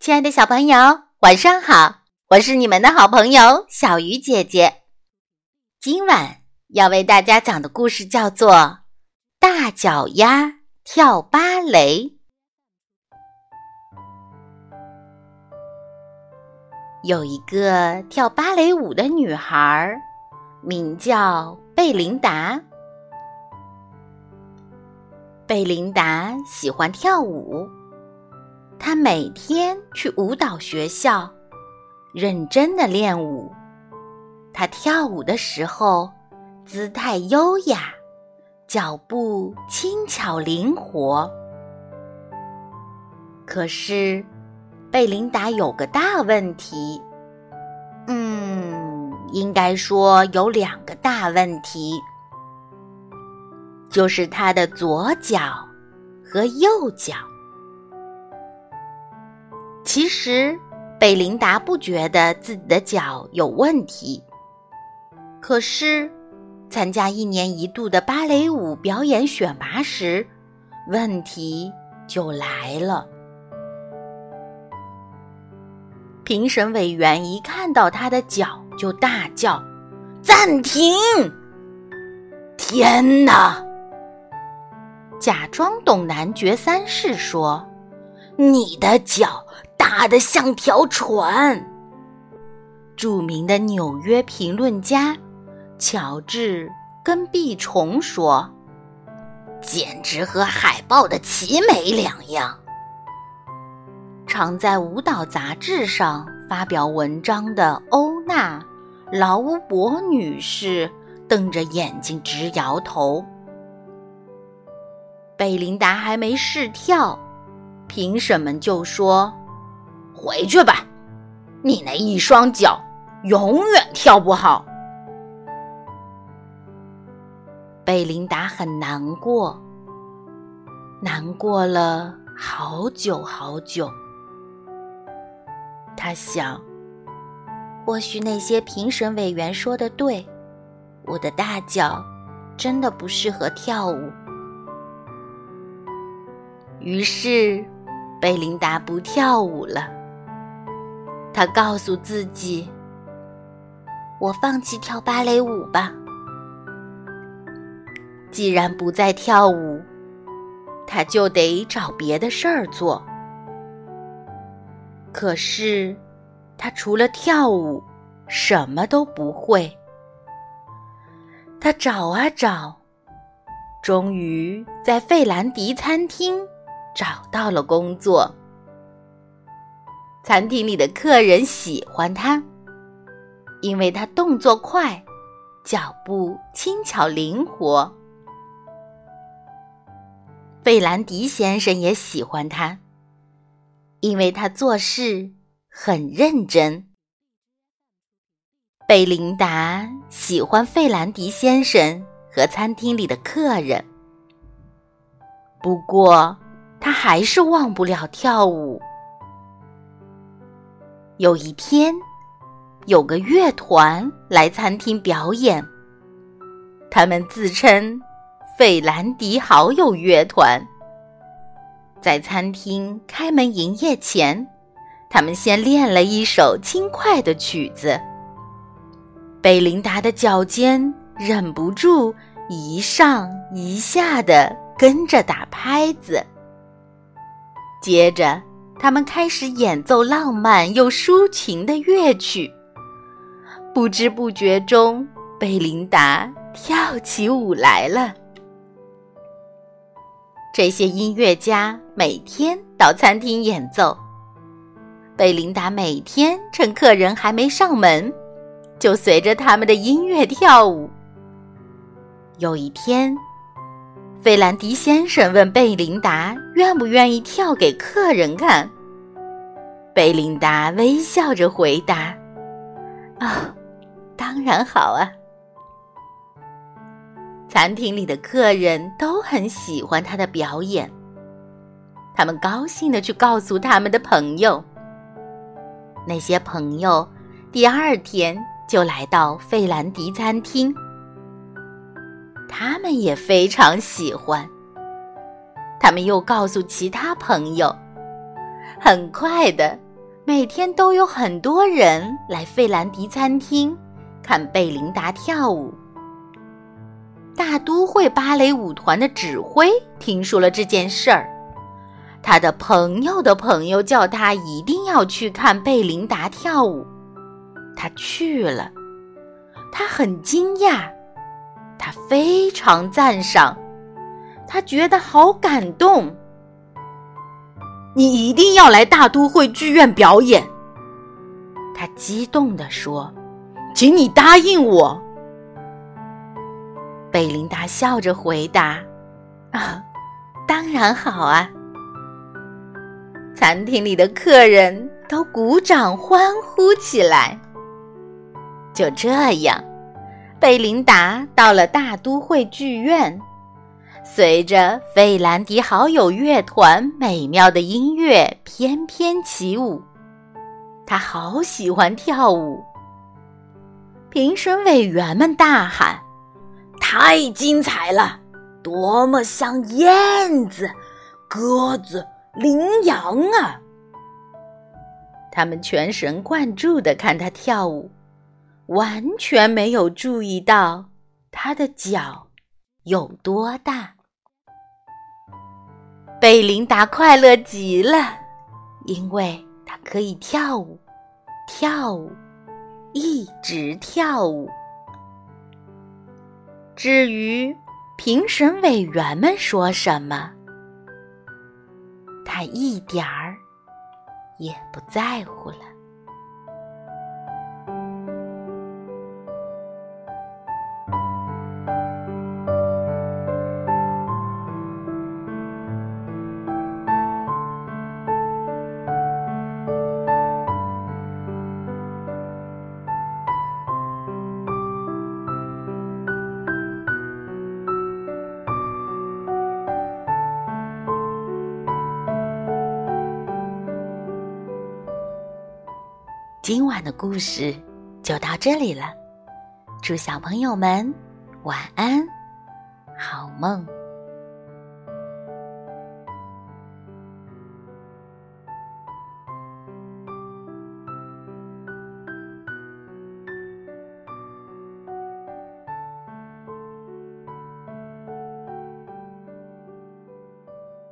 亲爱的小朋友，晚上好！我是你们的好朋友小鱼姐姐。今晚要为大家讲的故事叫做《大脚丫跳芭蕾》。有一个跳芭蕾舞的女孩，名叫贝琳达。贝琳达喜欢跳舞。他每天去舞蹈学校，认真的练舞。他跳舞的时候，姿态优雅，脚步轻巧灵活。可是，贝琳达有个大问题。嗯，应该说有两个大问题，就是他的左脚和右脚。其实，贝琳达不觉得自己的脚有问题。可是，参加一年一度的芭蕾舞表演选拔时，问题就来了。评审委员一看到他的脚，就大叫：“暂停！”天哪！假装懂男爵三世说：“你的脚。”大的像条船。著名的纽约评论家乔治·跟碧虫说：“简直和海豹的奇美两样。”常在舞蹈杂志上发表文章的欧娜·劳伯女士瞪着眼睛直摇头。贝琳达还没试跳，评审们就说。回去吧，你那一双脚永远跳不好。贝琳达很难过，难过了好久好久。他想，或许那些评审委员说的对，我的大脚真的不适合跳舞。于是，贝琳达不跳舞了。他告诉自己：“我放弃跳芭蕾舞吧。既然不再跳舞，他就得找别的事儿做。可是，他除了跳舞，什么都不会。他找啊找，终于在费兰迪餐厅找到了工作。”餐厅里的客人喜欢他，因为他动作快，脚步轻巧灵活。费兰迪先生也喜欢他，因为他做事很认真。贝琳达喜欢费兰迪先生和餐厅里的客人，不过他还是忘不了跳舞。有一天，有个乐团来餐厅表演。他们自称“费兰迪好友乐团”。在餐厅开门营业前，他们先练了一首轻快的曲子。贝琳达的脚尖忍不住一上一下的跟着打拍子。接着。他们开始演奏浪漫又抒情的乐曲，不知不觉中，贝琳达跳起舞来了。这些音乐家每天到餐厅演奏，贝琳达每天趁客人还没上门，就随着他们的音乐跳舞。有一天。费兰迪先生问贝琳达：“愿不愿意跳给客人看？”贝琳达微笑着回答：“啊，当然好啊！”餐厅里的客人都很喜欢他的表演，他们高兴的去告诉他们的朋友。那些朋友第二天就来到费兰迪餐厅。他们也非常喜欢。他们又告诉其他朋友，很快的，每天都有很多人来费兰迪餐厅看贝琳达跳舞。大都会芭蕾舞团的指挥听说了这件事儿，他的朋友的朋友叫他一定要去看贝琳达跳舞。他去了，他很惊讶，他非常赞赏，他觉得好感动。你一定要来大都会剧院表演，他激动地说：“请你答应我。”贝琳达笑着回答：“啊，当然好啊！”餐厅里的客人都鼓掌欢呼起来。就这样，贝琳达到了大都会剧院。随着费兰迪好友乐团美妙的音乐翩翩起舞，他好喜欢跳舞。评审委员们大喊：“太精彩了！多么像燕子、鸽子、羚羊啊！”他们全神贯注地看他跳舞，完全没有注意到他的脚有多大。贝琳达快乐极了，因为她可以跳舞，跳舞，一直跳舞。至于评审委员们说什么，他一点儿也不在乎了。今晚的故事就到这里了，祝小朋友们晚安，好梦。